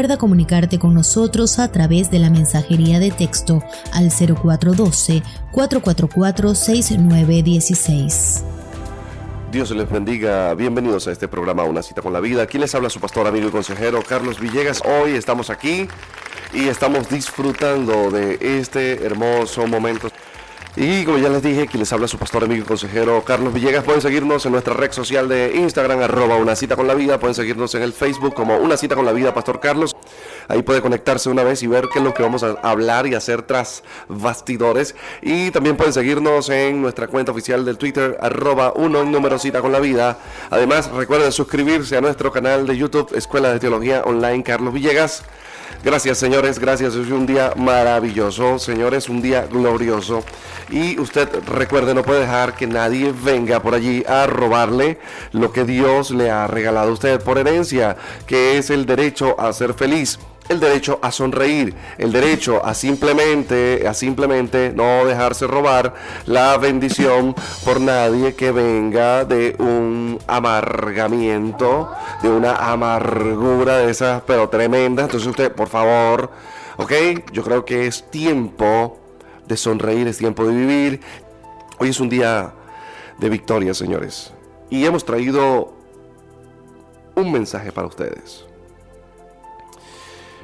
Recuerda comunicarte con nosotros a través de la mensajería de texto al 0412-444-6916. Dios les bendiga. Bienvenidos a este programa Una cita con la vida. Aquí les habla su pastor, amigo y consejero Carlos Villegas. Hoy estamos aquí y estamos disfrutando de este hermoso momento. Y como ya les dije, aquí les habla su pastor, amigo y consejero Carlos Villegas. Pueden seguirnos en nuestra red social de Instagram, arroba una cita con la vida. Pueden seguirnos en el Facebook como una cita con la vida, Pastor Carlos. Ahí puede conectarse una vez y ver qué es lo que vamos a hablar y hacer tras bastidores. Y también pueden seguirnos en nuestra cuenta oficial del Twitter, arroba uno número cita con la vida. Además, recuerden suscribirse a nuestro canal de YouTube, Escuela de Teología Online Carlos Villegas. Gracias, señores, gracias. Es un día maravilloso, señores, un día glorioso. Y usted recuerde, no puede dejar que nadie venga por allí a robarle lo que Dios le ha regalado a usted por herencia, que es el derecho a ser feliz el derecho a sonreír, el derecho a simplemente, a simplemente no dejarse robar la bendición por nadie que venga de un amargamiento, de una amargura de esas, pero tremenda. Entonces usted, por favor, ok, yo creo que es tiempo de sonreír, es tiempo de vivir. Hoy es un día de victoria, señores. Y hemos traído un mensaje para ustedes.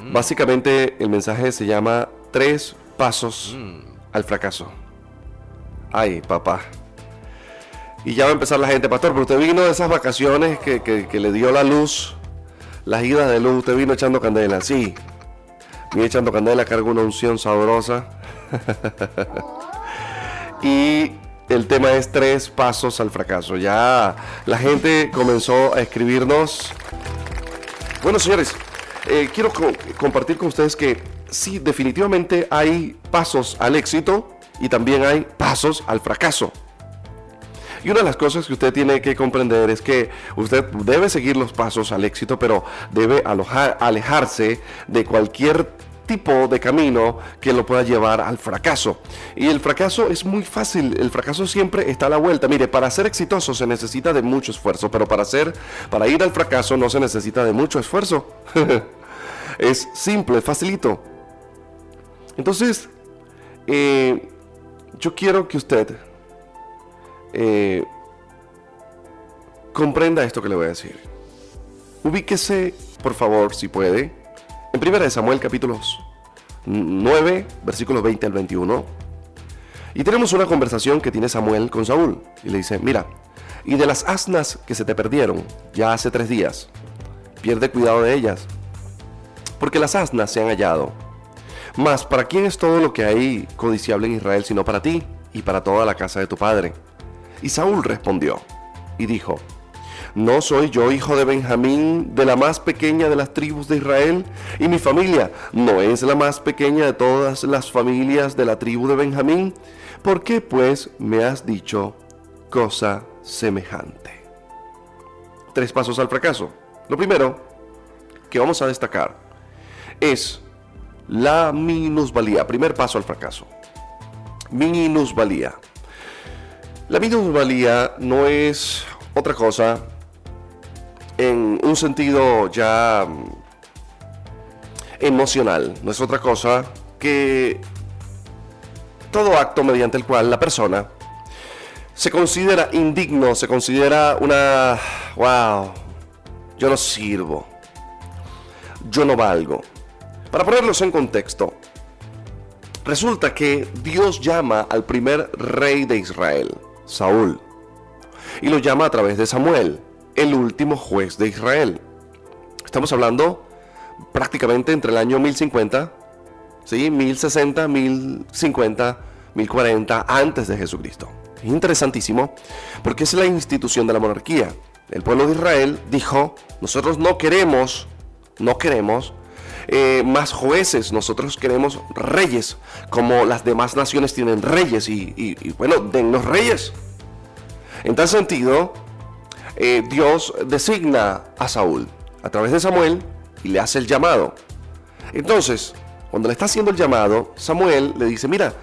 Mm. Básicamente el mensaje se llama Tres Pasos mm. al Fracaso. Ay, papá. Y ya va a empezar la gente, pastor, pero usted vino de esas vacaciones que, le dio la luz, las idas de luz, usted vino echando candela, sí. Vine echando candela, cargo una unción sabrosa. y el tema es tres pasos al fracaso. Ya la gente comenzó a escribirnos. Bueno, señores, eh, quiero compartir con ustedes que sí, definitivamente hay pasos al éxito y también hay pasos al fracaso. Y una de las cosas que usted tiene que comprender es que usted debe seguir los pasos al éxito, pero debe alejarse de cualquier tipo de camino que lo pueda llevar al fracaso. Y el fracaso es muy fácil, el fracaso siempre está a la vuelta. Mire, para ser exitoso se necesita de mucho esfuerzo, pero para ser, para ir al fracaso no se necesita de mucho esfuerzo. es simple, facilito. Entonces, eh, yo quiero que usted eh, comprenda esto que le voy a decir. Ubíquese, por favor, si puede, en 1 Samuel capítulos 9, versículos 20 al 21. Y tenemos una conversación que tiene Samuel con Saúl. Y le dice, mira, y de las asnas que se te perdieron ya hace tres días, pierde cuidado de ellas, porque las asnas se han hallado. Mas, ¿para quién es todo lo que hay codiciable en Israel sino para ti y para toda la casa de tu padre? Y Saúl respondió y dijo, ¿No soy yo hijo de Benjamín, de la más pequeña de las tribus de Israel? Y mi familia no es la más pequeña de todas las familias de la tribu de Benjamín. ¿Por qué pues me has dicho cosa semejante? Tres pasos al fracaso. Lo primero que vamos a destacar es la minusvalía. Primer paso al fracaso. Minusvalía. La minusvalía no es otra cosa en un sentido ya mm, emocional, no es otra cosa que todo acto mediante el cual la persona se considera indigno, se considera una, wow, yo no sirvo, yo no valgo. Para ponerlos en contexto, resulta que Dios llama al primer rey de Israel, Saúl, y lo llama a través de Samuel el último juez de Israel. Estamos hablando prácticamente entre el año 1050, ¿sí? 1060, 1050, 1040 antes de Jesucristo. Es interesantísimo porque es la institución de la monarquía. El pueblo de Israel dijo, nosotros no queremos, no queremos eh, más jueces, nosotros queremos reyes, como las demás naciones tienen reyes y, bueno, dennos reyes. En tal sentido, eh, Dios designa a Saúl a través de Samuel y le hace el llamado. Entonces, cuando le está haciendo el llamado, Samuel le dice, mira,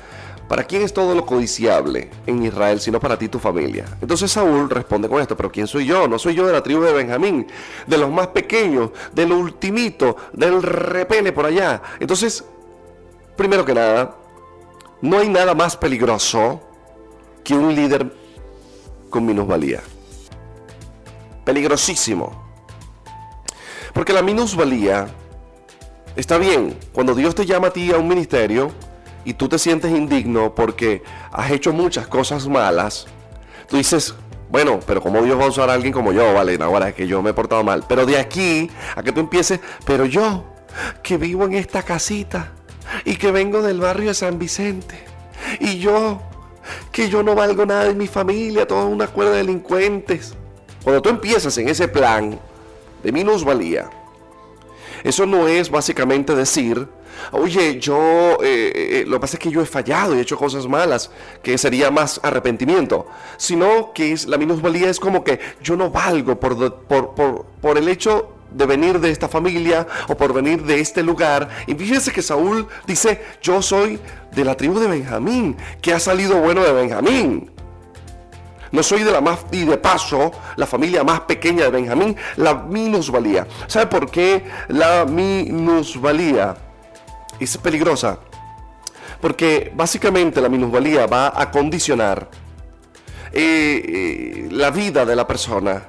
¿Para quién es todo lo codiciable en Israel sino para ti y tu familia? Entonces Saúl responde con esto, pero ¿quién soy yo? No soy yo de la tribu de Benjamín, de los más pequeños, del ultimito, del repele por allá. Entonces, primero que nada, no hay nada más peligroso que un líder con minusvalía. Peligrosísimo. Porque la minusvalía está bien. Cuando Dios te llama a ti a un ministerio, y tú te sientes indigno porque has hecho muchas cosas malas, tú dices, bueno, pero ¿cómo Dios va a usar a alguien como yo? Vale, ahora es que yo me he portado mal. Pero de aquí a que tú empieces, pero yo, que vivo en esta casita y que vengo del barrio de San Vicente, y yo, que yo no valgo nada en mi familia, toda una cuerda de delincuentes. Cuando tú empiezas en ese plan de minusvalía, eso no es básicamente decir, oye, yo, eh, eh, eh, lo que pasa es que yo he fallado y he hecho cosas malas, que sería más arrepentimiento, sino que es, la minusvalía es como que yo no valgo por, por, por, el hecho de venir de esta familia o por venir de este lugar. Y fíjense que Saúl dice, yo soy de la tribu de Benjamín, que ha salido bueno de Benjamín. No soy de la más, y de paso, la familia más pequeña de Benjamín, la minusvalía. ¿Sabe por qué la minusvalía? Es peligrosa. Porque básicamente la minusvalía va a condicionar eh, eh, la vida de la persona.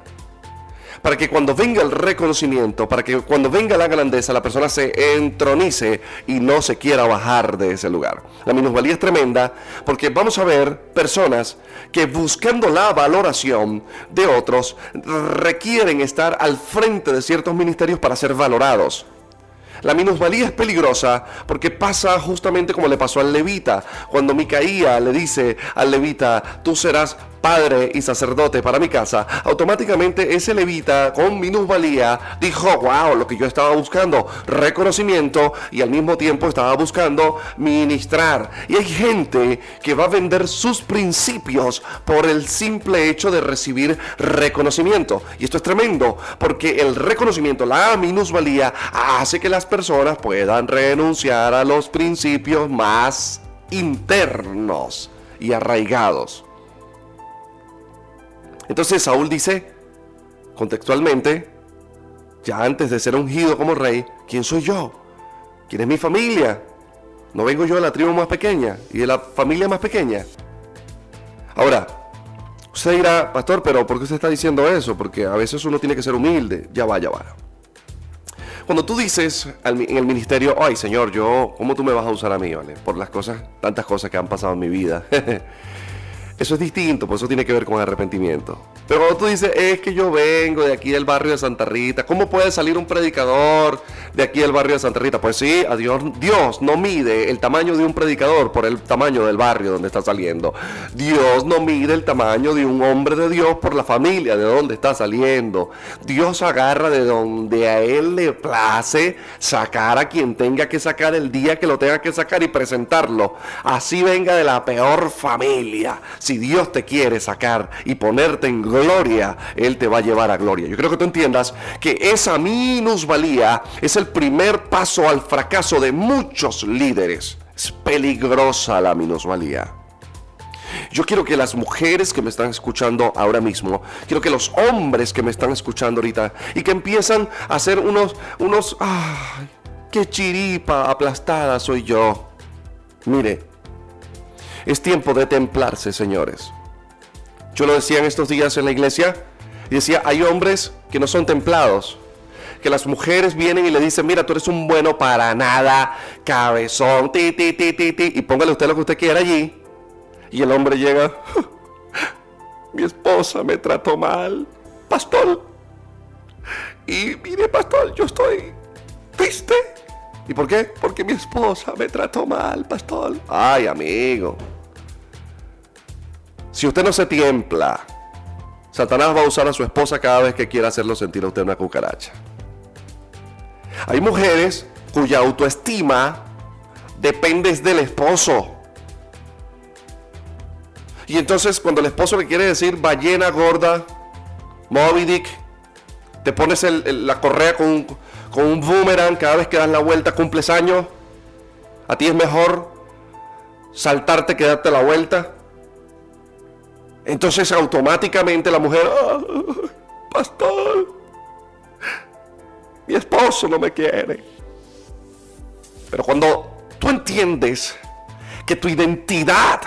Para que cuando venga el reconocimiento, para que cuando venga la grandeza, la persona se entronice y no se quiera bajar de ese lugar. La minusvalía es tremenda porque vamos a ver personas que buscando la valoración de otros requieren estar al frente de ciertos ministerios para ser valorados. La minusvalía es peligrosa porque pasa justamente como le pasó al levita. Cuando Micaía le dice al levita, tú serás padre y sacerdote para mi casa, automáticamente ese levita con minusvalía dijo, wow, lo que yo estaba buscando, reconocimiento y al mismo tiempo estaba buscando ministrar. Y hay gente que va a vender sus principios por el simple hecho de recibir reconocimiento. Y esto es tremendo, porque el reconocimiento, la minusvalía, hace que las personas puedan renunciar a los principios más internos y arraigados. Entonces Saúl dice, contextualmente, ya antes de ser ungido como rey, ¿quién soy yo? ¿Quién es mi familia? ¿No vengo yo de la tribu más pequeña y de la familia más pequeña? Ahora, usted dirá, pastor, pero ¿por qué usted está diciendo eso? Porque a veces uno tiene que ser humilde. Ya va, ya va. Cuando tú dices en el ministerio, ay Señor, yo, ¿cómo tú me vas a usar a mí, vale? Por las cosas, tantas cosas que han pasado en mi vida. Eso es distinto, por eso tiene que ver con arrepentimiento. Pero cuando tú dices, es que yo vengo de aquí del barrio de Santa Rita, ¿cómo puede salir un predicador de aquí del barrio de Santa Rita? Pues sí, Dios, Dios no mide el tamaño de un predicador por el tamaño del barrio donde está saliendo. Dios no mide el tamaño de un hombre de Dios por la familia de donde está saliendo. Dios agarra de donde a Él le place sacar a quien tenga que sacar el día que lo tenga que sacar y presentarlo. Así venga de la peor familia. Si Dios te quiere sacar y ponerte en gloria, Él te va a llevar a gloria. Yo creo que tú entiendas que esa minusvalía es el primer paso al fracaso de muchos líderes. Es peligrosa la minusvalía. Yo quiero que las mujeres que me están escuchando ahora mismo, quiero que los hombres que me están escuchando ahorita y que empiezan a hacer unos, unos, ay, qué chiripa aplastada soy yo. Mire, es tiempo de templarse, señores. Yo lo decía en estos días en la iglesia y decía, hay hombres que no son templados, que las mujeres vienen y le dicen, mira, tú eres un bueno para nada, cabezón, ti, ti, ti, ti, ti, y póngale usted lo que usted quiera allí. Y el hombre llega, mi esposa me trató mal, pastor. Y mire, pastor, yo estoy triste. ¿Y por qué? Porque mi esposa me trató mal, pastor. Ay, amigo. Si usted no se tiempla, Satanás va a usar a su esposa cada vez que quiera hacerlo sentir a usted una cucaracha. Hay mujeres cuya autoestima depende del esposo. Y entonces cuando el esposo le quiere decir ballena gorda, Moby Dick, te pones la correa con, con un boomerang cada vez que das la vuelta, cumples años, a ti es mejor saltarte, quedarte la vuelta. Entonces automáticamente la mujer, ah, pastor, mi esposo no me quiere. Pero cuando tú entiendes que tu identidad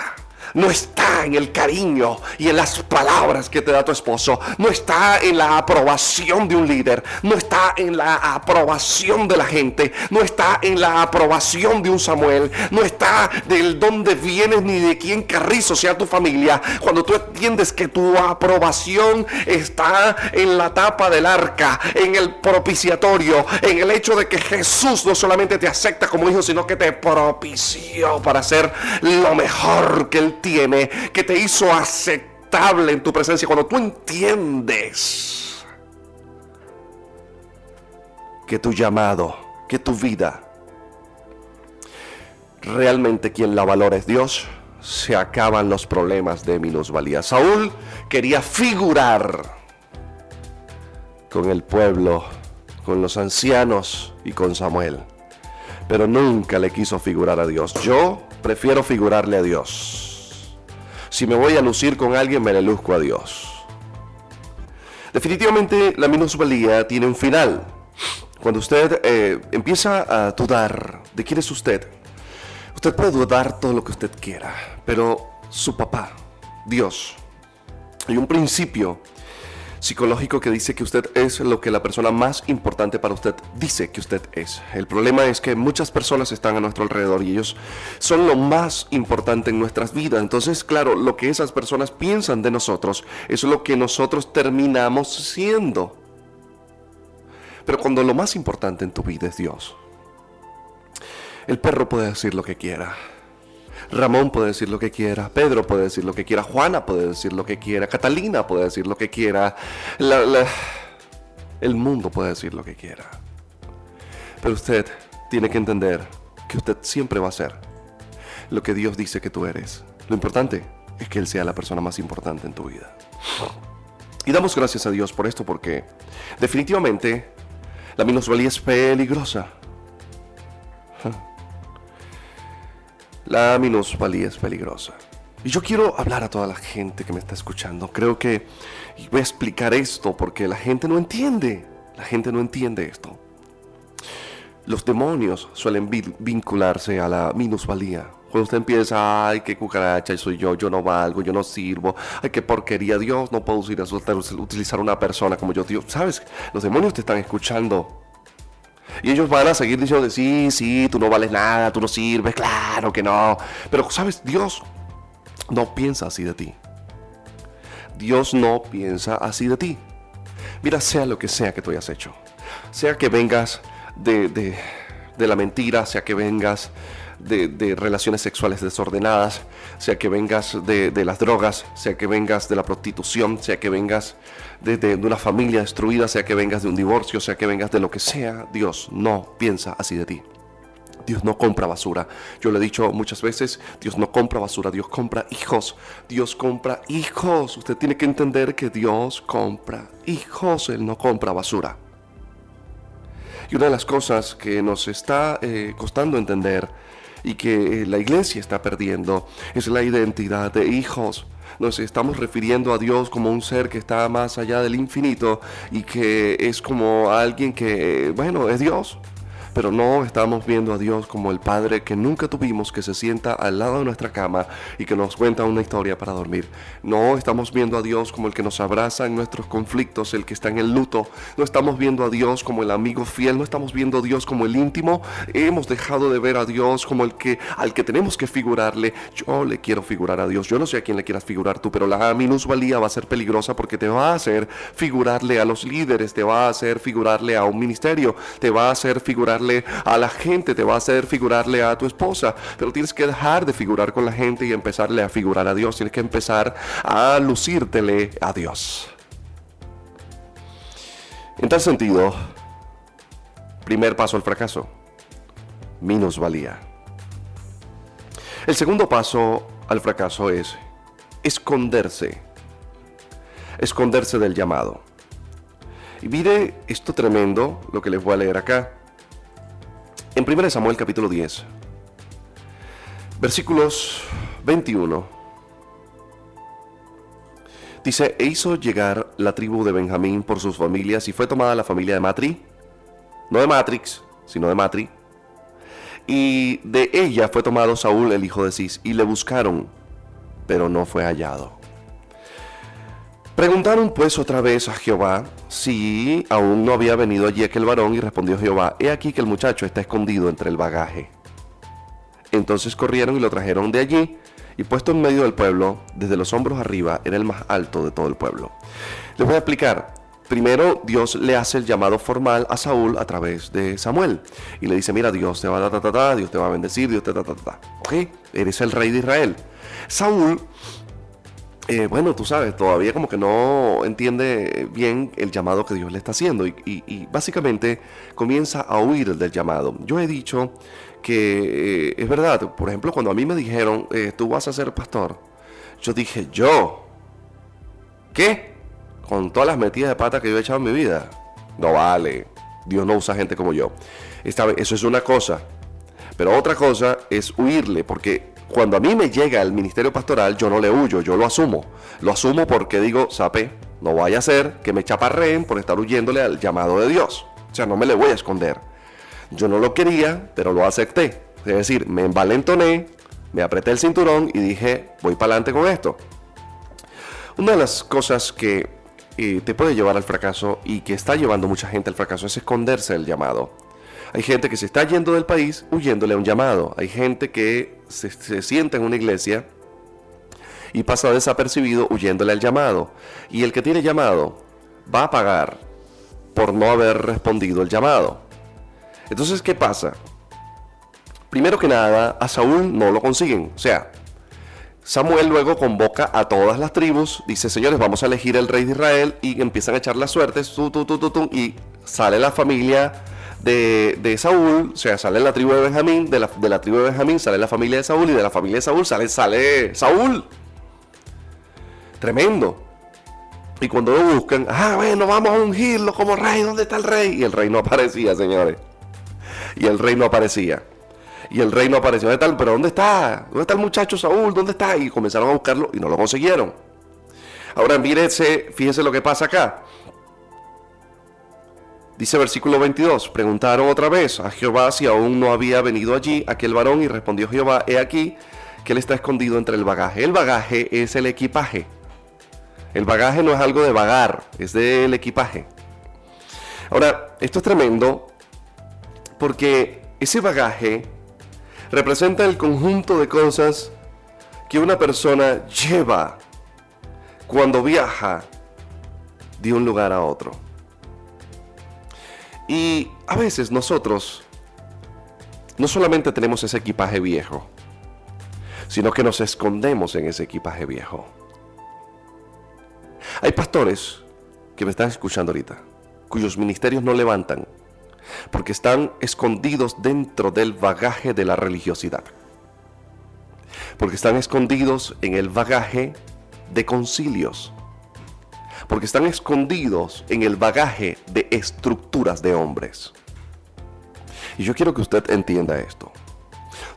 no está en el cariño y en las palabras que te da tu esposo, no está en la aprobación de un líder, no está en la aprobación de la gente, no está en la aprobación de un Samuel, no está del dónde vienes ni de quién carrizo sea tu familia. Cuando tú entiendes que tu aprobación está en la tapa del arca, en el propiciatorio, en el hecho de que Jesús no solamente te acepta como hijo, sino que te propició para ser lo mejor que él tiene que te hizo aceptable en tu presencia. Cuando tú entiendes que tu llamado, que tu vida, realmente quien la valora es Dios, se acaban los problemas de minusvalía. Saúl quería figurar con el pueblo, con los ancianos y con Samuel, pero nunca le quiso figurar a Dios. Yo prefiero figurarle a Dios. Si me voy a lucir con alguien, me le luzco a Dios. Definitivamente la minusvalía tiene un final. Cuando usted eh, empieza a dudar de quién es usted, usted puede dudar todo lo que usted quiera, pero su papá, Dios, hay un principio psicológico que dice que usted es lo que la persona más importante para usted dice que usted es. El problema es que muchas personas están a nuestro alrededor y ellos son lo más importante en nuestras vidas. Entonces, claro, lo que esas personas piensan de nosotros es lo que nosotros terminamos siendo. Pero cuando lo más importante en tu vida es Dios, el perro puede decir lo que quiera Ramón puede decir lo que quiera, Pedro puede decir lo que quiera, Juana puede decir lo que quiera, Catalina puede decir lo que quiera, el mundo puede decir lo que quiera. Pero usted tiene que entender que usted siempre va a ser lo que Dios dice que tú eres. Lo importante es que Él sea la persona más importante en tu vida. Y damos gracias a Dios por esto porque definitivamente la minusvalía es peligrosa. La minusvalía es peligrosa. Y yo quiero hablar a toda la gente que me está escuchando. Creo que voy a explicar esto porque la gente no entiende. La gente no entiende esto. Los demonios suelen vincularse a la minusvalía. Cuando usted empieza, ay, qué cucaracha soy yo, yo no valgo, yo no sirvo, ay, qué porquería, Dios, no puedo utilizar una persona como yo, Dios. ¿Sabes? Los demonios te están escuchando. Y ellos van a seguir diciendo, sí, sí, tú no vales nada, tú no sirves, claro que no. Pero, ¿sabes? Dios no piensa así de ti. Dios no piensa así de ti. Mira, sea lo que sea que tú hayas hecho. Sea que vengas de, de la mentira, sea que vengas de, relaciones sexuales desordenadas, sea que vengas de, las drogas, sea que vengas de la prostitución, sea que vengas de, una familia destruida, sea que vengas de un divorcio, sea que vengas de lo que sea, Dios no piensa así de ti. Dios no compra basura. Yo le he dicho muchas veces, Dios no compra basura, Dios compra hijos. Dios compra hijos. Usted tiene que entender que Dios compra hijos, Él no compra basura. Y una de las cosas que nos está eh, costando entender y que eh, la iglesia está perdiendo es la identidad de hijos. Nos estamos refiriendo a Dios como un ser que está más allá del infinito y que es como alguien que, bueno, es Dios pero no estamos viendo a Dios como el Padre que nunca tuvimos, que se sienta al lado de nuestra cama y que nos cuenta una historia para dormir. No estamos viendo a Dios como el que nos abraza en nuestros conflictos, el que está en el luto. No estamos viendo a Dios como el amigo fiel, no estamos viendo a Dios como el íntimo. Hemos dejado de ver a Dios como el que al que tenemos que figurarle. Yo le quiero figurar a Dios. Yo no sé a quién le quieras figurar tú, pero la minusvalía va a ser peligrosa porque te va a hacer figurarle a los líderes, te va a hacer figurarle a un ministerio, te va a hacer figurarle a la gente, te va a hacer figurarle a tu esposa, pero tienes que dejar de figurar con la gente y empezarle a figurar a Dios, tienes que empezar a lucírtele a Dios. En tal sentido, primer paso al fracaso, minusvalía. El segundo paso al fracaso es esconderse, esconderse del llamado. Y mire esto tremendo, lo que les voy a leer acá. En 1 Samuel capítulo 10, Versículos 21. Dice, e hizo llegar la tribu de Benjamín por sus familias y fue tomada la familia de Matri, no de Matrix, sino de Matri, y de ella fue tomado Saúl, el hijo de Cis, y le buscaron, pero no fue hallado. Preguntaron pues otra vez a Jehová si aún no había venido allí aquel varón, y respondió Jehová, he aquí que el muchacho está escondido entre el bagaje. Entonces corrieron y lo trajeron de allí, y puesto en medio del pueblo, desde los hombros arriba, era el más alto de todo el pueblo. Les voy a explicar. Primero Dios le hace el llamado formal a Saúl a través de Samuel y le dice, mira, Dios te va a ta, Dios te va a bendecir, Dios te ta, ta, ¿ok? Eres el rey de Israel. Saúl eh, bueno, tú sabes, todavía como que no entiende bien el llamado que Dios le está haciendo y, básicamente comienza a huir del llamado. Yo he dicho que eh, es verdad, por ejemplo, cuando a mí me dijeron, eh, tú vas a ser pastor, yo dije, yo, ¿qué? Con todas las metidas de pata que yo he echado en mi vida. No vale, Dios no usa gente como yo. Eso es una cosa. Pero otra cosa es huirle, porque cuando a mí me llega el ministerio pastoral, yo no le huyo, yo lo asumo. Lo asumo porque digo, sape, no vaya a ser que me chaparreen por estar huyéndole al llamado de Dios. O sea, no me le voy a esconder. Yo no lo quería, pero lo acepté. Es decir, me envalentoné, me apreté el cinturón y dije, voy para adelante con esto. Una de las cosas que eh, te puede llevar al fracaso y que está llevando mucha gente al fracaso es esconderse del llamado. Hay gente que se está yendo del país huyéndole a un llamado. Hay gente que se, sienta en una iglesia y pasa desapercibido huyéndole al llamado. Y el que tiene llamado va a pagar por no haber respondido el llamado. Entonces, ¿qué pasa? Primero que nada, a Saúl no lo consiguen. O sea, Samuel luego convoca a todas las tribus, dice, señores, vamos a elegir el rey de Israel y empiezan a echar las suertes, y sale la familia de, Saúl, o sea, sale la tribu de Benjamín, de la, de la, tribu de Benjamín sale la familia de Saúl y de la familia de Saúl sale, sale Saúl. Tremendo. Y cuando lo buscan, ah, bueno, vamos a ungirlo como rey, ¿dónde está el rey? Y el rey no aparecía, señores. Y el rey no aparecía. Y el rey no apareció. ¿Dónde está? ¿Pero dónde está? ¿Dónde está el muchacho Saúl? ¿Dónde está? Y comenzaron a buscarlo y no lo consiguieron. Ahora fíjense, fíjense lo que pasa acá. Dice versículo 22, preguntaron otra vez a Jehová si aún no había venido allí aquel varón y respondió Jehová, he aquí que él está escondido entre el bagaje. El bagaje es el equipaje. El bagaje no es algo de vagar, es del equipaje. Ahora, esto es tremendo porque ese bagaje representa el conjunto de cosas que una persona lleva cuando viaja de un lugar a otro. Y a veces nosotros no solamente tenemos ese equipaje viejo, sino que nos escondemos en ese equipaje viejo. Hay pastores que me están escuchando ahorita, cuyos ministerios no levantan, porque están escondidos dentro del bagaje de la religiosidad. Porque están escondidos en el bagaje de concilios. Porque están escondidos en el bagaje de estructuras de hombres. Y yo quiero que usted entienda esto.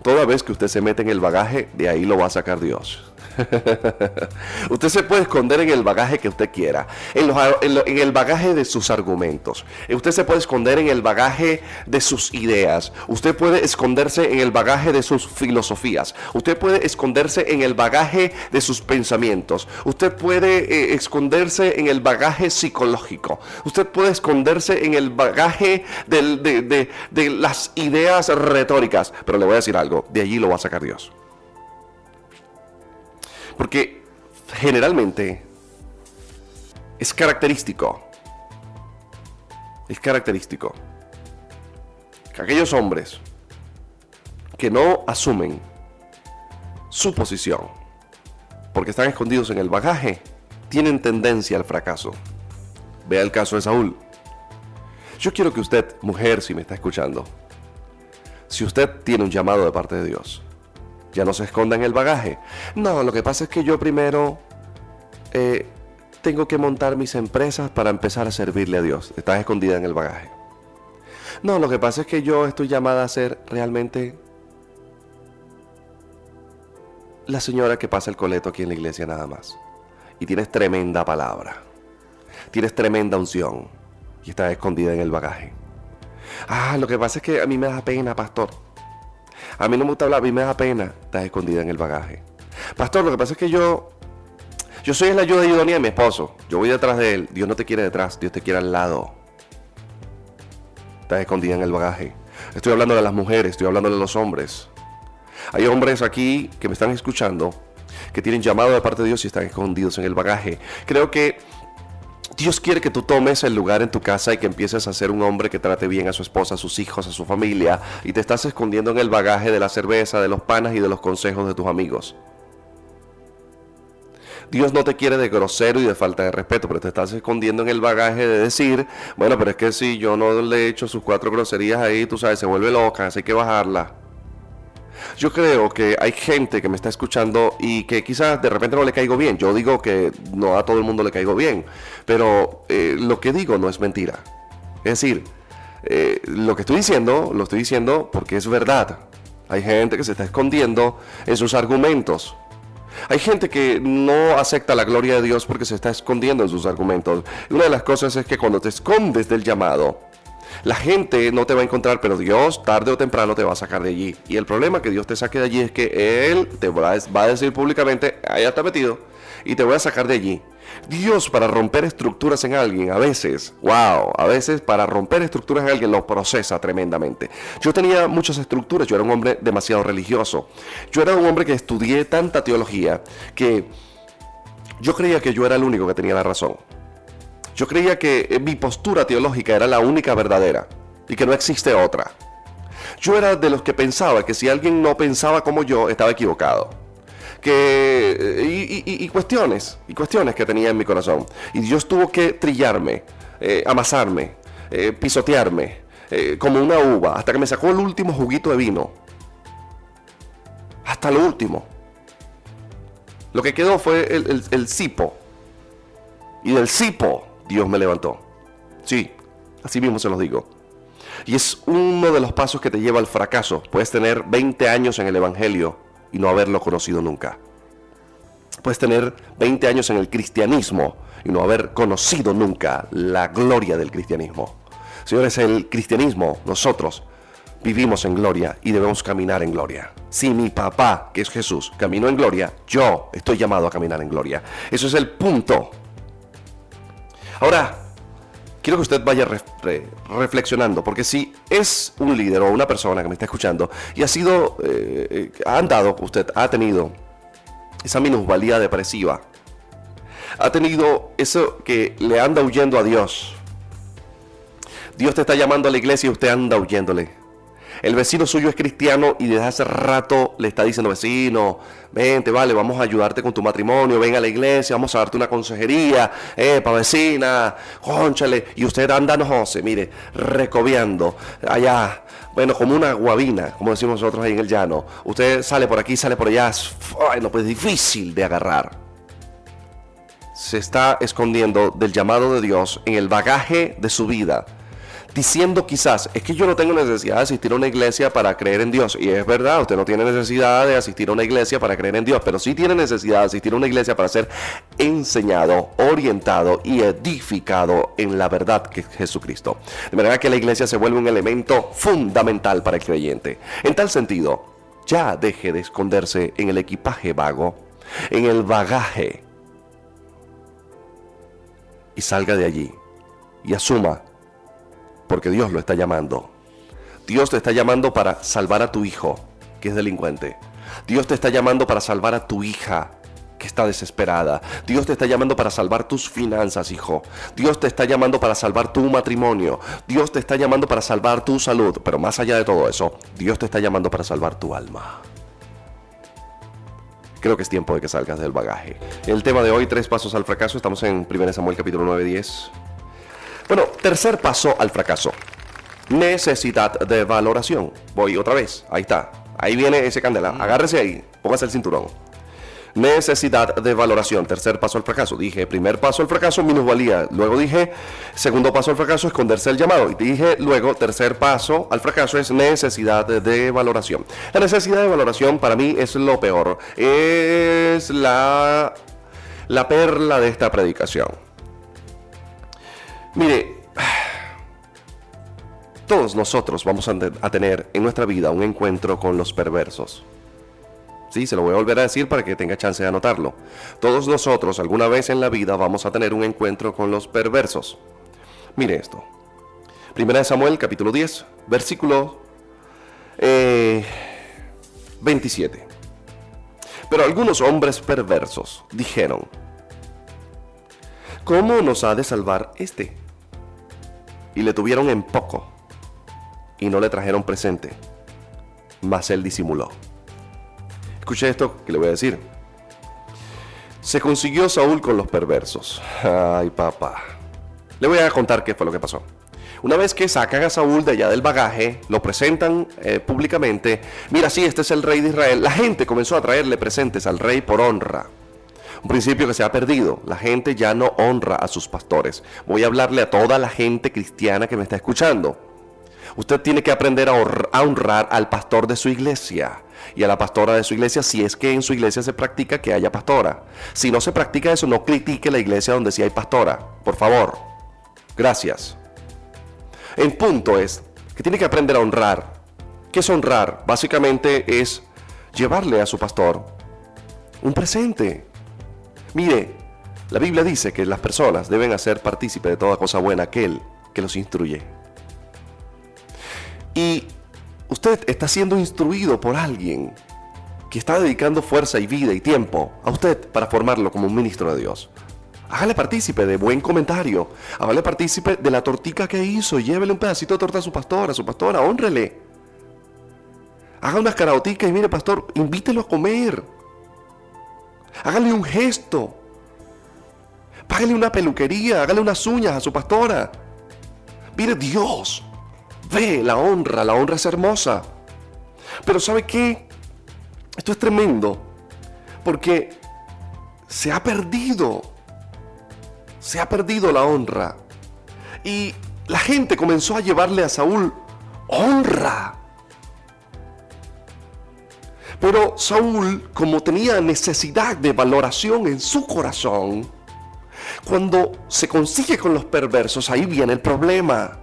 Toda vez que usted se mete en el bagaje, de ahí lo va a sacar Dios. usted se puede esconder en el bagaje que usted quiera, en, el bagaje de sus argumentos. Usted se puede esconder en el bagaje de sus ideas. Usted puede esconderse en el bagaje de sus filosofías. Usted puede esconderse en el bagaje de sus pensamientos. Usted puede eh, esconderse en el bagaje psicológico. Usted puede esconderse en el bagaje de las ideas retóricas. Pero le voy a decir algo, de allí lo va a sacar Dios. Porque generalmente es característico, es característico que aquellos hombres que no asumen su posición porque están escondidos en el bagaje, tienen tendencia al fracaso. Vea el caso de Saúl. Yo quiero que usted, mujer, si me está escuchando, si usted tiene un llamado de parte de Dios, ya no se esconda en el bagaje. No, lo que pasa es que yo primero eh, tengo que montar mis empresas para empezar a servirle a Dios. Estás escondida en el bagaje. No, lo que pasa es que yo estoy llamada a ser realmente la señora que pasa el coleto aquí en la iglesia nada más. Y tienes tremenda palabra. Tienes tremenda unción. Y estás escondida en el bagaje. Ah, lo que pasa es que a mí me da pena, pastor. A mí no me gusta hablar, a mí me da pena. Estás escondida en el bagaje. Pastor, lo que pasa es que yo yo soy la ayuda idónea de mi esposo. Yo voy detrás de él. Dios no te quiere detrás, Dios te quiere al lado. Estás escondida en el bagaje. Estoy hablando de las mujeres, estoy hablando de los hombres. Hay hombres aquí que me están escuchando que tienen llamado de parte de Dios y están escondidos en el bagaje. Creo que Dios quiere que tú tomes el lugar en tu casa y que empieces a ser un hombre que trate bien a su esposa, a sus hijos, a su familia, y te estás escondiendo en el bagaje de la cerveza, de los panas y de los consejos de tus amigos. Dios no te quiere de grosero y de falta de respeto, pero te estás escondiendo en el bagaje de decir, bueno, pero es que si yo no le he hecho sus cuatro groserías ahí, tú sabes, se vuelve loca, así que bajarla. Yo creo que hay gente que me está escuchando y que quizás de repente no le caigo bien. Yo digo que no a todo el mundo le caigo bien, pero eh, lo que digo no es mentira. Es decir, eh, lo que estoy diciendo, lo estoy diciendo porque es verdad. Hay gente que se está escondiendo en sus argumentos. Hay gente que no acepta la gloria de Dios porque se está escondiendo en sus argumentos. Una de las cosas es que cuando te escondes del llamado, la gente no te va a encontrar, pero Dios tarde o temprano te va a sacar de allí. Y el problema que Dios te saque de allí es que Él te va a decir públicamente, allá está metido, y te voy a sacar de allí. Dios para romper estructuras en alguien, a veces, wow, a veces para romper estructuras en alguien lo procesa tremendamente. Yo tenía muchas estructuras, yo era un hombre demasiado religioso. Yo era un hombre que estudié tanta teología que yo creía que yo era el único que tenía la razón. Yo creía que mi postura teológica era la única verdadera y que no existe otra. Yo era de los que pensaba que si alguien no pensaba como yo, estaba equivocado que, eh, y, cuestiones, y cuestiones que tenía en mi corazón. Y Dios tuvo que trillarme, eh, amasarme, eh, pisotearme, como una uva, hasta que me sacó el último juguito de vino. Hasta lo último. Lo que quedó fue el, el cipo. Y del cipo Dios me levantó. Sí, así mismo se los digo. Y es uno de los pasos que te lleva al fracaso. Puedes tener 20 años en el Evangelio y no haberlo conocido nunca. Puedes tener 20 años en el cristianismo y no haber conocido nunca la gloria del cristianismo. Señores, el cristianismo, nosotros vivimos en gloria y debemos caminar en gloria. Si mi papá, que es Jesús, caminó en gloria, yo estoy llamado a caminar en gloria. Eso es el punto. Ahora, quiero que usted vaya reflexionando, porque si es un líder o una persona que me está escuchando y ha sido, eh, ha andado, usted ha tenido esa minusvalía depresiva, ha tenido eso que le anda huyendo a Dios. Dios te está llamando a la iglesia y usted anda huyéndole. El vecino suyo es cristiano y desde hace rato le está diciendo, vecino, vente, vale, vamos a ayudarte con tu matrimonio, ven a la iglesia, vamos a darte una consejería, eh, pa' vecina, conchale. Y usted anda, no José, mire, recobiando allá, bueno, como una guabina, como decimos nosotros ahí en el llano. Usted sale por aquí, sale por allá, bueno, pues difícil de agarrar. Se está escondiendo del llamado de Dios en el bagaje de su vida diciendo quizás, es que yo no tengo necesidad de asistir a una iglesia para creer en Dios. Y es verdad, usted no tiene necesidad de asistir a una iglesia para creer en Dios, pero sí tiene necesidad de asistir a una iglesia para ser enseñado, orientado y edificado en la verdad que es Jesucristo. De manera que la iglesia se vuelve un elemento fundamental para el creyente. En tal sentido, ya deje de esconderse en el equipaje vago, en el bagaje, y salga de allí y asuma porque Dios lo está llamando. Dios te está llamando para salvar a tu hijo, que es delincuente. Dios te está llamando para salvar a tu hija, que está desesperada. Dios te está llamando para salvar tus finanzas, hijo. Dios te está llamando para salvar tu matrimonio. Dios te está llamando para salvar tu salud. Pero más allá de todo eso, Dios te está llamando para salvar tu alma. Creo que es tiempo de que salgas del bagaje. El tema de hoy, tres pasos al fracaso. Estamos en 1 Samuel capítulo 9, 10. Bueno, tercer paso al fracaso. Necesidad de valoración. Voy otra vez. Ahí está. Ahí viene ese candela. Agárrese ahí. Póngase el cinturón. Necesidad de valoración. Tercer paso al fracaso. Dije, primer paso al fracaso, minusvalía. Luego dije, segundo paso al fracaso, esconderse el llamado. Y dije, luego, tercer paso al fracaso es necesidad de valoración. La necesidad de valoración para mí es lo peor. Es la, la perla de esta predicación. Mire, todos nosotros vamos a tener en nuestra vida un encuentro con los perversos. Sí, se lo voy a volver a decir para que tenga chance de anotarlo. Todos nosotros alguna vez en la vida vamos a tener un encuentro con los perversos. Mire esto. Primera de Samuel, capítulo 10, versículo 27. Eh, Pero algunos hombres perversos dijeron, ¿cómo nos ha de salvar este? Y le tuvieron en poco y no le trajeron presente, mas él disimuló. Escuche esto que le voy a decir. Se consiguió Saúl con los perversos. Ay, papá. Le voy a contar qué fue lo que pasó. Una vez que sacan a Saúl de allá del bagaje, lo presentan eh, públicamente. Mira, sí, este es el rey de Israel. La gente comenzó a traerle presentes al rey por honra. Un principio que se ha perdido. La gente ya no honra a sus pastores. Voy a hablarle a toda la gente cristiana que me está escuchando. Usted tiene que aprender a honrar al pastor de su iglesia y a la pastora de su iglesia si es que en su iglesia se practica que haya pastora. Si no se practica eso, no critique la iglesia donde sí hay pastora. Por favor. Gracias. El punto es que tiene que aprender a honrar. ¿Qué es honrar? Básicamente es llevarle a su pastor un presente. Mire, la Biblia dice que las personas deben hacer partícipe de toda cosa buena aquel que los instruye. Y usted está siendo instruido por alguien que está dedicando fuerza y vida y tiempo a usted para formarlo como un ministro de Dios. Hágale partícipe de buen comentario. Hágale partícipe de la tortica que hizo. Llévele un pedacito de torta a su pastor, a su pastora, honrele. Haga unas caraoticas y mire, pastor, invítelo a comer. Hágale un gesto. Págale una peluquería, hágale unas uñas a su pastora. Mire, Dios Ve la honra, la honra es hermosa. Pero ¿sabe qué? Esto es tremendo. Porque se ha perdido. Se ha perdido la honra. Y la gente comenzó a llevarle a Saúl honra. Pero Saúl, como tenía necesidad de valoración en su corazón, cuando se consigue con los perversos, ahí viene el problema.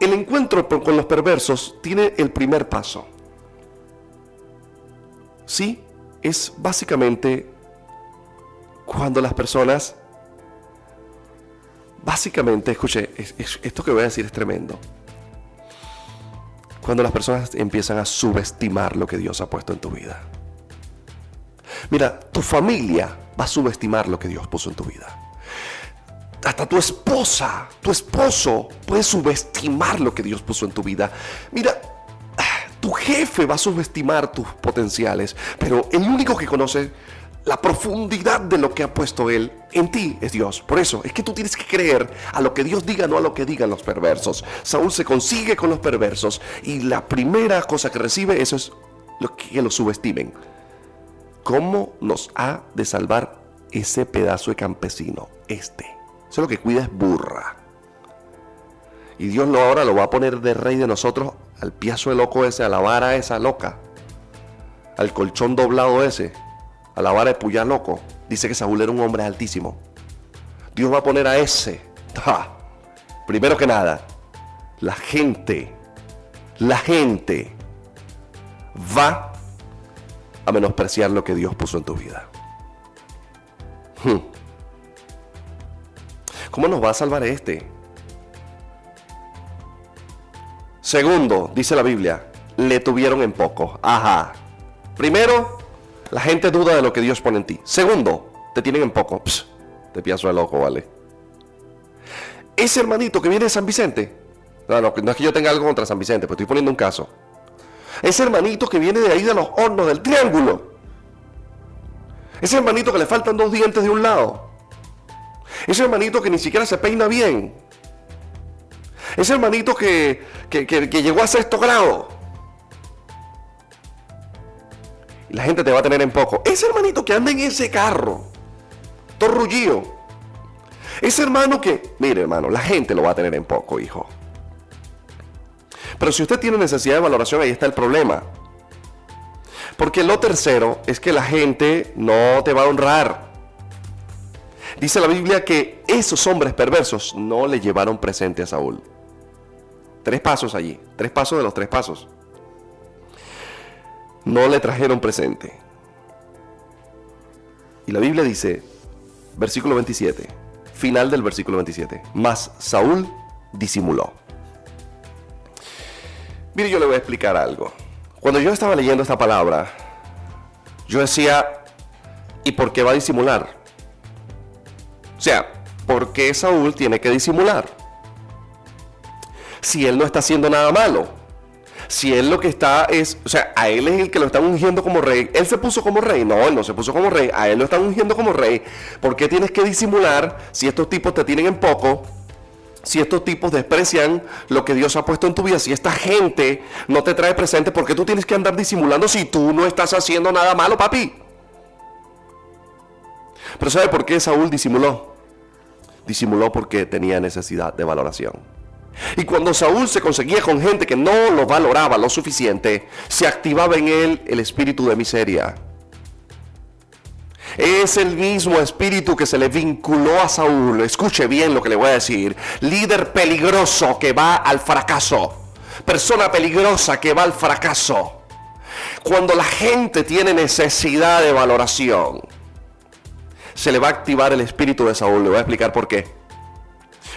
El encuentro con los perversos tiene el primer paso. Sí, es básicamente cuando las personas, básicamente, escuche, esto que voy a decir es tremendo. Cuando las personas empiezan a subestimar lo que Dios ha puesto en tu vida. Mira, tu familia va a subestimar lo que Dios puso en tu vida hasta tu esposa, tu esposo puede subestimar lo que Dios puso en tu vida. Mira, tu jefe va a subestimar tus potenciales, pero el único que conoce la profundidad de lo que ha puesto Él en ti es Dios. Por eso es que tú tienes que creer a lo que Dios diga, no a lo que digan los perversos. Saúl se consigue con los perversos y la primera cosa que recibe eso es lo que lo subestimen. ¿Cómo nos ha de salvar ese pedazo de campesino? Este. Eso lo que cuida es burra. Y Dios lo ahora lo va a poner de rey de nosotros al piazo de loco ese, a la vara esa loca, al colchón doblado ese, a la vara de puya loco. Dice que Saúl era un hombre altísimo. Dios va a poner a ese. Primero que nada, la gente, la gente va a menospreciar lo que Dios puso en tu vida. Hmm. ¿Cómo nos va a salvar este? Segundo, dice la Biblia, le tuvieron en poco. Ajá. Primero, la gente duda de lo que Dios pone en ti. Segundo, te tienen en poco. te pienso de loco, vale. Ese hermanito que viene de San Vicente. No, es que yo tenga algo contra San Vicente, pero estoy poniendo un caso. Ese hermanito que viene de ahí de los hornos del triángulo. Ese hermanito que le faltan dos dientes de un lado. Ese hermanito que ni siquiera se peina bien. Ese hermanito que, que, llegó a sexto grado. La gente te va a tener en poco. Ese hermanito que anda en ese carro, torrullío. Ese hermano que, mire hermano, la gente lo va a tener en poco, hijo. Pero si usted tiene necesidad de valoración, ahí está el problema. Porque lo tercero es que la gente no te va a honrar. Dice la Biblia que esos hombres perversos no le llevaron presente a Saúl. Tres pasos allí, tres pasos de los tres pasos. No le trajeron presente. Y la Biblia dice, versículo 27, final del versículo 27, mas Saúl disimuló. Mire, yo le voy a explicar algo. Cuando yo estaba leyendo esta palabra, yo decía, ¿y por qué va a disimular? O sea, ¿por qué Saúl tiene que disimular? Si él no está haciendo nada malo. Si él lo que está es, o sea, a él es el que lo están ungiendo como rey. Él se puso como rey. No, él no se puso como rey. A él lo están ungiendo como rey. ¿Por qué tienes que disimular si estos tipos te tienen en poco? si estos tipos desprecian lo que Dios ha puesto en tu vida, si esta gente no te trae presente, ¿por qué tú tienes que andar disimulando si tú no estás haciendo nada malo, papi? Pero ¿sabe por qué Saúl disimuló? Disimuló porque tenía necesidad de valoración. Y cuando Saúl se conseguía con gente que no lo valoraba lo suficiente, se activaba en él el espíritu de miseria. Es el mismo espíritu que se le vinculó a Saúl. Escuche bien lo que le voy a decir. Líder peligroso que va al fracaso. Persona peligrosa que va al fracaso. Cuando la gente tiene necesidad de valoración, se le va a activar el espíritu de Saúl. Le voy a explicar por qué.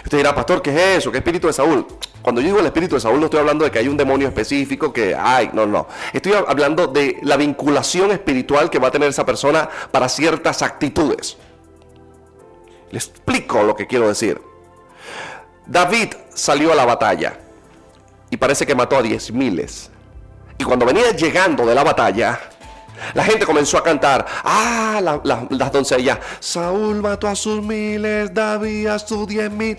Usted dirá, pastor, ¿qué es eso? ¿Qué espíritu de Saúl? Cuando yo digo el espíritu de Saúl no estoy hablando de que hay un demonio específico que hay, no, no. Estoy hablando de la vinculación espiritual que va a tener esa persona para ciertas actitudes. Le explico lo que quiero decir. David salió a la batalla y parece que mató a diez miles. Y cuando venía llegando de la batalla, la gente comenzó a cantar, ah, las doncellas, Saúl mató a sus miles, David a sus diez mil.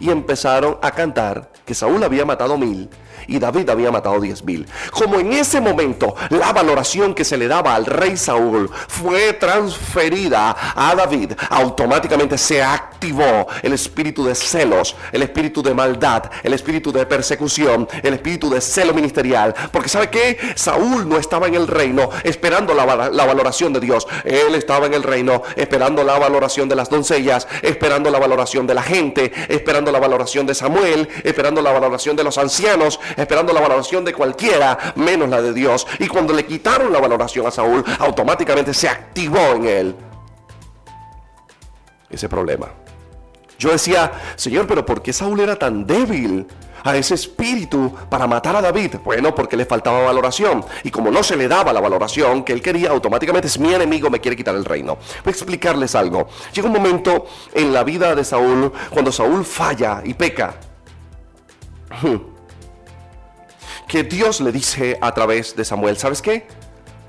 Y empezaron a cantar que Saúl había matado mil y David había matado diez mil. Como en ese momento la valoración que se le daba al rey Saúl fue transferida a David, automáticamente se activó el espíritu de celos, el espíritu de maldad, el espíritu de persecución, el espíritu de celo ministerial. Porque sabe que Saúl no estaba en el reino esperando la, la valoración de Dios. Él estaba en el reino esperando la valoración de las doncellas, esperando la valoración de la gente, esperando la valoración de Samuel, esperando la valoración de los ancianos, esperando la valoración de cualquiera, menos la de Dios. Y cuando le quitaron la valoración a Saúl, automáticamente se activó en él ese problema. Yo decía, Señor, pero ¿por qué Saúl era tan débil? a ese espíritu para matar a David? Bueno, porque le faltaba valoración. Y como no se le daba la valoración que él quería, automáticamente es mi enemigo, me quiere quitar el reino. Voy a explicarles algo. Llega un momento en la vida de Saúl cuando Saúl falla y peca. Que Dios le dice a través de Samuel, ¿sabes qué?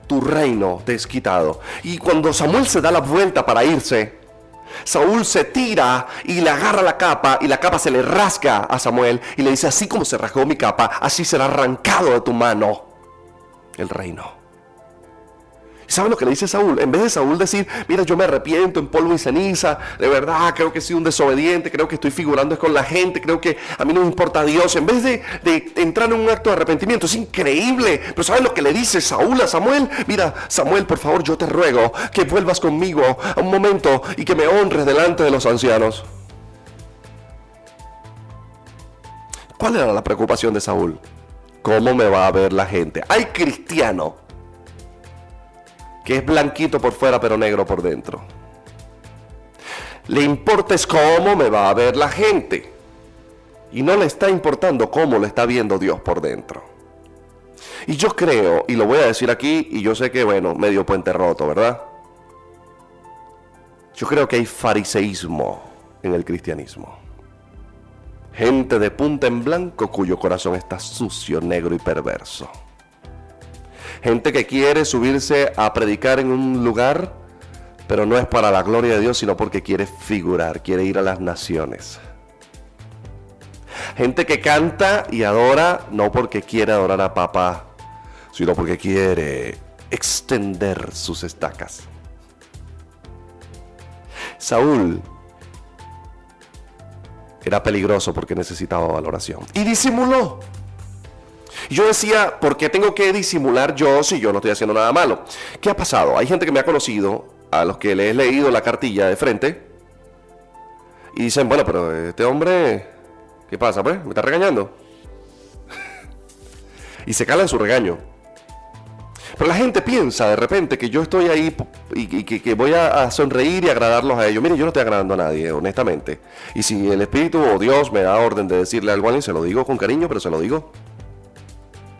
Tu reino te es quitado. Y cuando Samuel se da la vuelta para irse, Saúl se tira y le agarra la capa y la capa se le rasca a Samuel y le dice, así como se rasgó mi capa, así será arrancado de tu mano el reino. ¿Saben lo que le dice Saúl? En vez de Saúl decir, mira, yo me arrepiento en polvo y ceniza, de verdad, creo que soy un desobediente, creo que estoy figurando con la gente, creo que a mí no me importa Dios. En vez de, de entrar en un acto de arrepentimiento, es increíble. Pero ¿saben lo que le dice Saúl a Samuel? Mira, Samuel, por favor, yo te ruego que vuelvas conmigo a un momento y que me honres delante de los ancianos. ¿Cuál era la preocupación de Saúl? ¿Cómo me va a ver la gente? Hay cristiano que es blanquito por fuera pero negro por dentro. Le importa es cómo me va a ver la gente. Y no le está importando cómo le está viendo Dios por dentro. Y yo creo, y lo voy a decir aquí, y yo sé que, bueno, medio puente roto, ¿verdad? Yo creo que hay fariseísmo en el cristianismo. Gente de punta en blanco cuyo corazón está sucio, negro y perverso. Gente que quiere subirse a predicar en un lugar, pero no es para la gloria de Dios, sino porque quiere figurar, quiere ir a las naciones. Gente que canta y adora, no porque quiere adorar a papá, sino porque quiere extender sus estacas. Saúl era peligroso porque necesitaba valoración. Y disimuló. Yo decía, ¿por qué tengo que disimular yo si yo no estoy haciendo nada malo? ¿Qué ha pasado? Hay gente que me ha conocido, a los que le he leído la cartilla de frente, y dicen, bueno, pero este hombre, ¿qué pasa? Pues, me está regañando. y se cala en su regaño. Pero la gente piensa de repente que yo estoy ahí y, que, voy a, sonreír y agradarlos a ellos. Mire, yo no estoy agradando a nadie, honestamente. Y si el Espíritu o Dios me da orden de decirle algo a alguien, se lo digo con cariño, pero se lo digo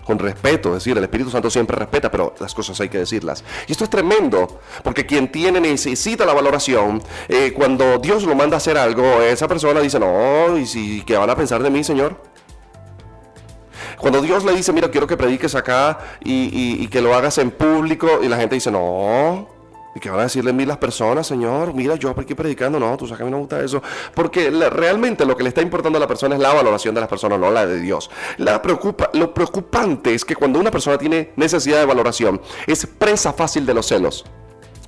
con respeto. Es decir, el Espíritu Santo siempre respeta, pero las cosas hay que decirlas. Y esto es tremendo, porque quien tiene necesita la valoración. Eh, cuando Dios lo manda a hacer algo, esa persona dice, no, ¿y si, qué van a pensar de mí, Señor? Cuando Dios le dice, mira, quiero que prediques acá y, que lo hagas en público, y la gente dice, no, ¿Y qué van a decirle mí las personas, Señor? Mira, yo aquí predicando, no, tú sabes que a mí no me gusta eso. Porque realmente lo que le está importando a la persona es la valoración de las personas, no la de Dios. La preocupa, lo preocupante es que cuando una persona tiene necesidad de valoración, es presa fácil de los celos.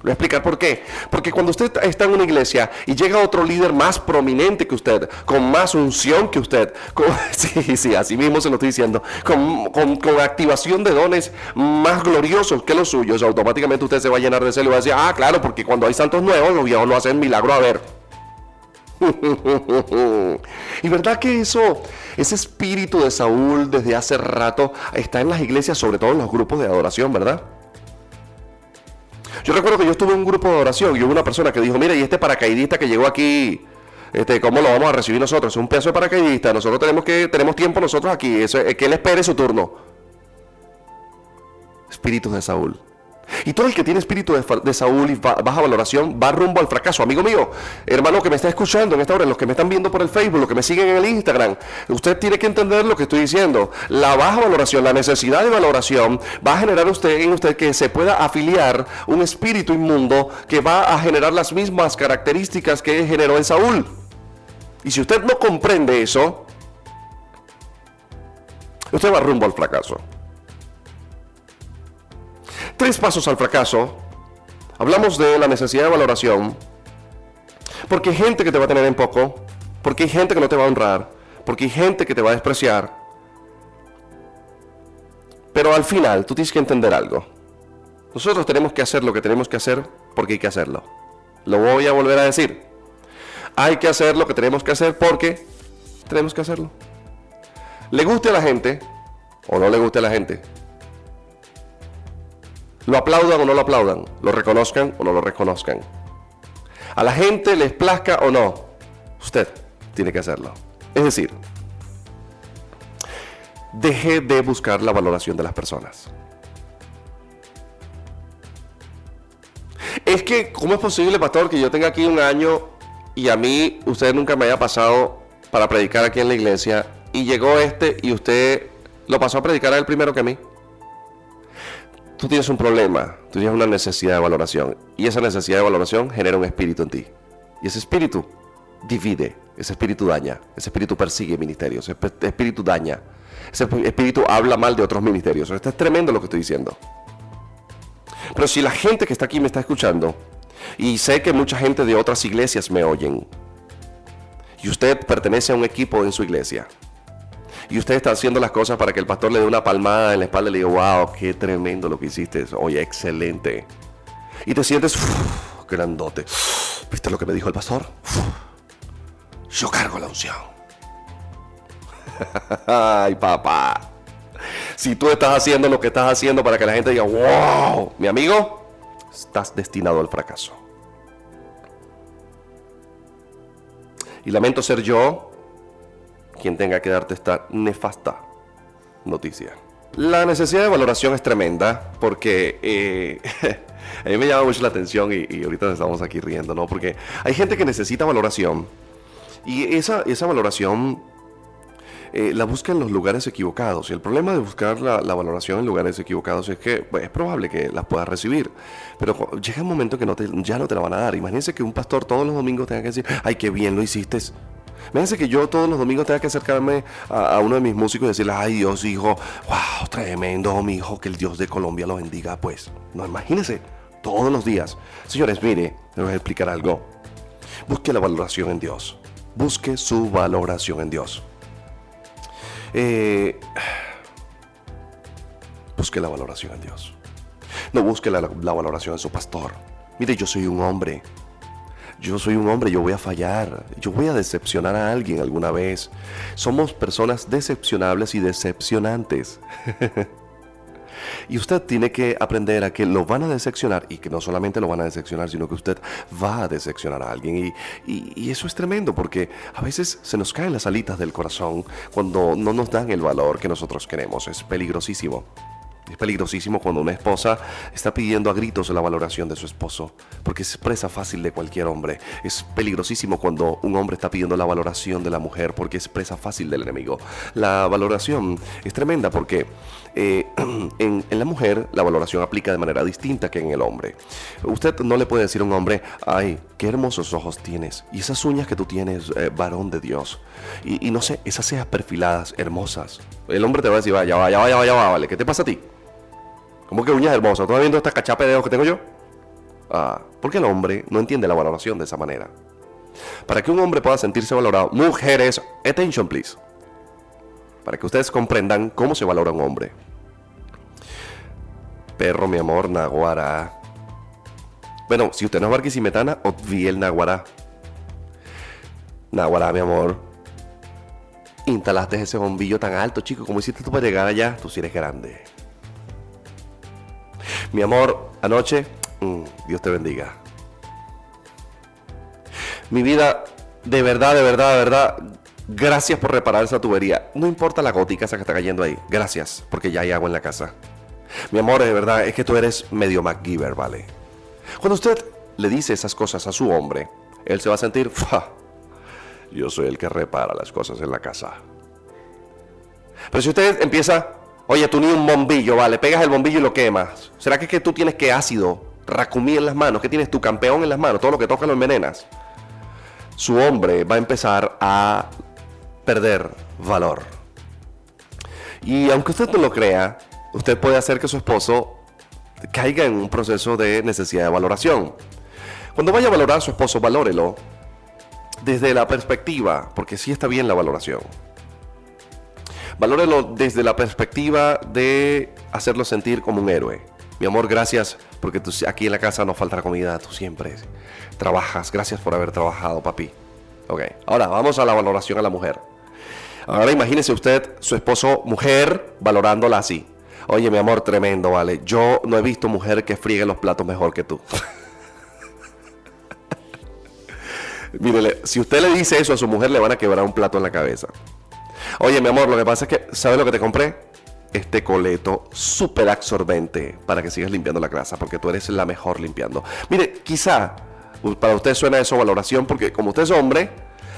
Voy a explicar por qué. Porque cuando usted está en una iglesia y llega otro líder más prominente que usted, con más unción que usted, con, sí, sí, así mismo se lo estoy diciendo, con, activación de dones más gloriosos que los suyos, automáticamente usted se va a llenar de celo y va a decir, ah, claro, porque cuando hay santos nuevos, los viejos no hacen milagro a ver. y verdad que eso, ese espíritu de Saúl desde hace rato está en las iglesias, sobre todo en los grupos de adoración, ¿verdad? Yo recuerdo que yo estuve en un grupo de oración y hubo una persona que dijo, mira, y este paracaidista que llegó aquí, este, ¿cómo lo vamos a recibir nosotros? Es un pedazo de paracaidista, nosotros tenemos que, tenemos tiempo nosotros aquí, eso, que él espere su turno. Espíritus de Saúl. Y todo el que tiene espíritu de, Saúl y baja valoración va rumbo al fracaso. Amigo mío, hermano que me está escuchando en esta hora, los que me están viendo por el Facebook, los que me siguen en el Instagram, usted tiene que entender lo que estoy diciendo. La baja valoración, la necesidad de valoración va a generar usted en usted que se pueda afiliar un espíritu inmundo que va a generar las mismas características que generó en Saúl. Y si usted no comprende eso, usted va rumbo al fracaso. Tres pasos al fracaso. Hablamos de la necesidad de valoración. Porque hay gente que te va a tener en poco. Porque hay gente que no te va a honrar. Porque hay gente que te va a despreciar. Pero al final tú tienes que entender algo. Nosotros tenemos que hacer lo que tenemos que hacer porque hay que hacerlo. Lo voy a volver a decir. Hay que hacer lo que tenemos que hacer porque tenemos que hacerlo. Le guste a la gente o no le guste a la gente. Lo aplaudan o no lo aplaudan, lo reconozcan o no lo reconozcan. A la gente les plazca o no, usted tiene que hacerlo. Es decir, deje de buscar la valoración de las personas. Es que, ¿cómo es posible, pastor, que yo tenga aquí un año y a mí usted nunca me haya pasado para predicar aquí en la iglesia y llegó este y usted lo pasó a predicar a él primero que a mí? Tú tienes un problema, tú tienes una necesidad de valoración y esa necesidad de valoración genera un espíritu en ti. Y ese espíritu divide, ese espíritu daña, ese espíritu persigue ministerios, ese espíritu daña, ese espíritu habla mal de otros ministerios. Esto es tremendo lo que estoy diciendo. Pero si la gente que está aquí me está escuchando, y sé que mucha gente de otras iglesias me oyen, y usted pertenece a un equipo en su iglesia, y usted está haciendo las cosas para que el pastor le dé una palmada en la espalda y le diga, wow, qué tremendo lo que hiciste. Oye, excelente. Y te sientes grandote. ¿Viste lo que me dijo el pastor? yo cargo la unción. Ay, papá. Si tú estás haciendo lo que estás haciendo para que la gente diga, wow, mi amigo, estás destinado al fracaso. Y lamento ser yo quien tenga que darte esta nefasta noticia. La necesidad de valoración es tremenda porque eh, a mí me llama mucho la atención y, ahorita estamos aquí riendo, ¿no? Porque hay gente que necesita valoración y esa, esa valoración eh, la busca en los lugares equivocados. Y el problema de buscar la, valoración en lugares equivocados es que pues, es probable que las puedas recibir, pero llega un momento que no te, ya no te la van a dar. Imagínense que un pastor todos los domingos tenga que decir, ay, qué bien lo hiciste Fíjense que yo todos los domingos tenga que acercarme a, uno de mis músicos y decirle, ay Dios, hijo, wow, tremendo, mi hijo, que el Dios de Colombia lo bendiga. Pues, no, imagínense, todos los días. Señores, mire, les voy a explicar algo. Busque la valoración en Dios. Busque su valoración en Dios. Eh, busque la valoración en Dios. No busque la valoración en su pastor. Mire, yo soy un hombre yo soy un hombre, yo voy a fallar, yo voy a decepcionar a alguien alguna vez. Somos personas decepcionables y decepcionantes. y usted tiene que aprender a que lo van a decepcionar y que no solamente lo van a decepcionar, sino que usted va a decepcionar a alguien. Y, y, eso es tremendo porque a veces se nos caen las alitas del corazón cuando no nos dan el valor que nosotros queremos. Es peligrosísimo. Es peligrosísimo cuando una esposa está pidiendo a gritos la valoración de su esposo, porque es presa fácil de cualquier hombre. Es peligrosísimo cuando un hombre está pidiendo la valoración de la mujer, porque es presa fácil del enemigo. La valoración es tremenda porque eh, en, la mujer la valoración aplica de manera distinta que en el hombre. Usted no le puede decir a un hombre, ay, qué hermosos ojos tienes, y esas uñas que tú tienes, eh, varón de Dios, y, y, no sé, esas cejas perfiladas, hermosas. El hombre te va a decir, vaya, vaya, vaya, vaya, vale, ¿qué te pasa a ti? ¿Cómo que uñas hermosas? ¿Tú estás viendo esta cachape de dedos que tengo yo? Ah, porque el hombre no entiende la valoración de esa manera. Para que un hombre pueda sentirse valorado, mujeres, attention please. Para que ustedes comprendan cómo se valora un hombre. Perro, mi amor, naguará. Bueno, si usted no es barquisimetana, obvie el naguará. Naguará, mi amor. Instalaste ese bombillo tan alto, chico. ¿Cómo hiciste tú para llegar allá? Tú sí eres grande. Mi amor, anoche, mm, Dios te bendiga. Mi vida, de verdad, de verdad, de verdad, gracias por reparar esa tubería. No importa la gótica esa que está cayendo ahí. Gracias, porque ya hay agua en la casa. Mi amor, de verdad, es que tú eres medio MacGyver, ¿vale? Cuando usted le dice esas cosas a su hombre, él se va a sentir, yo soy el que repara las cosas en la casa. Pero si usted empieza, Oye, tú ni un bombillo, vale, pegas el bombillo y lo quemas. ¿Será que que tú tienes que ácido, racumí en las manos, que tienes tu campeón en las manos, todo lo que toca lo envenenas? Su hombre va a empezar a perder valor. Y aunque usted no lo crea, usted puede hacer que su esposo caiga en un proceso de necesidad de valoración. Cuando vaya a valorar a su esposo, valórelo desde la perspectiva, porque sí está bien la valoración Valórelo desde la perspectiva de hacerlo sentir como un héroe. Mi amor, gracias porque tú, aquí en la casa no falta comida, tú siempre trabajas. Gracias por haber trabajado, papi. Ok, ahora vamos a la valoración a la mujer. Ahora imagínese usted, su esposo, mujer, valorándola así. Oye, mi amor, tremendo, vale. Yo no he visto mujer que friegue los platos mejor que tú. Mírele, si usted le dice eso a su mujer, le van a quebrar un plato en la cabeza. Oye, mi amor, lo que pasa es que, ¿sabes lo que te compré? Este coleto súper absorbente para que sigas limpiando la casa, porque tú eres la mejor limpiando. Mire, quizá para usted suena eso valoración, porque como usted es hombre,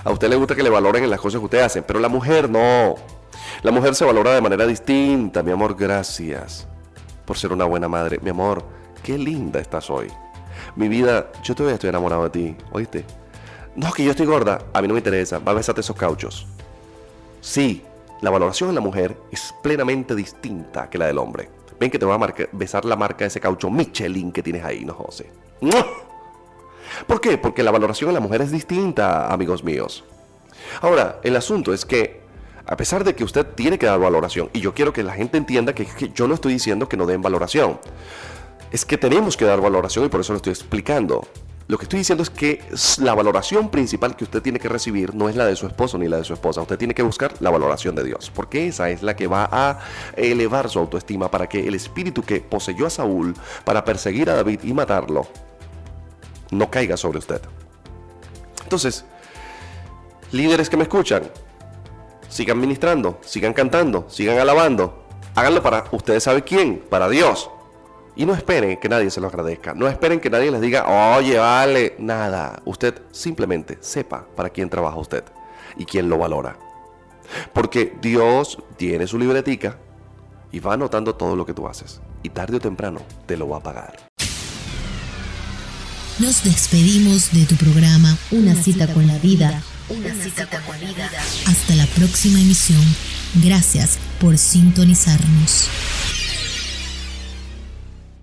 a usted le gusta que le valoren en las cosas que usted hace, pero la mujer no. La mujer se valora de manera distinta, mi amor, gracias por ser una buena madre. Mi amor, qué linda estás hoy. Mi vida, yo todavía estoy enamorado de ti, ¿oíste? No, que yo estoy gorda, a mí no me interesa, va a besarte esos cauchos. Sí, la valoración en la mujer es plenamente distinta que la del hombre. Ven que te voy a besar la marca de ese caucho Michelin que tienes ahí, no José. ¿Por qué? Porque la valoración en la mujer es distinta, amigos míos. Ahora, el asunto es que, a pesar de que usted tiene que dar valoración, y yo quiero que la gente entienda que, que yo no estoy diciendo que no den valoración, es que tenemos que dar valoración y por eso lo estoy explicando. Lo que estoy diciendo es que la valoración principal que usted tiene que recibir no es la de su esposo ni la de su esposa. Usted tiene que buscar la valoración de Dios, porque esa es la que va a elevar su autoestima para que el espíritu que poseyó a Saúl para perseguir a David y matarlo no caiga sobre usted. Entonces, líderes que me escuchan, sigan ministrando, sigan cantando, sigan alabando. Háganlo para ustedes saben quién, para Dios. Y no esperen que nadie se lo agradezca. No esperen que nadie les diga, oye, vale, nada. Usted simplemente sepa para quién trabaja usted y quién lo valora. Porque Dios tiene su libretica y va anotando todo lo que tú haces. Y tarde o temprano te lo va a pagar. Nos despedimos de tu programa Una, cita, con la vida Una, cita, con la vida. Hasta la próxima emisión. Gracias por sintonizarnos.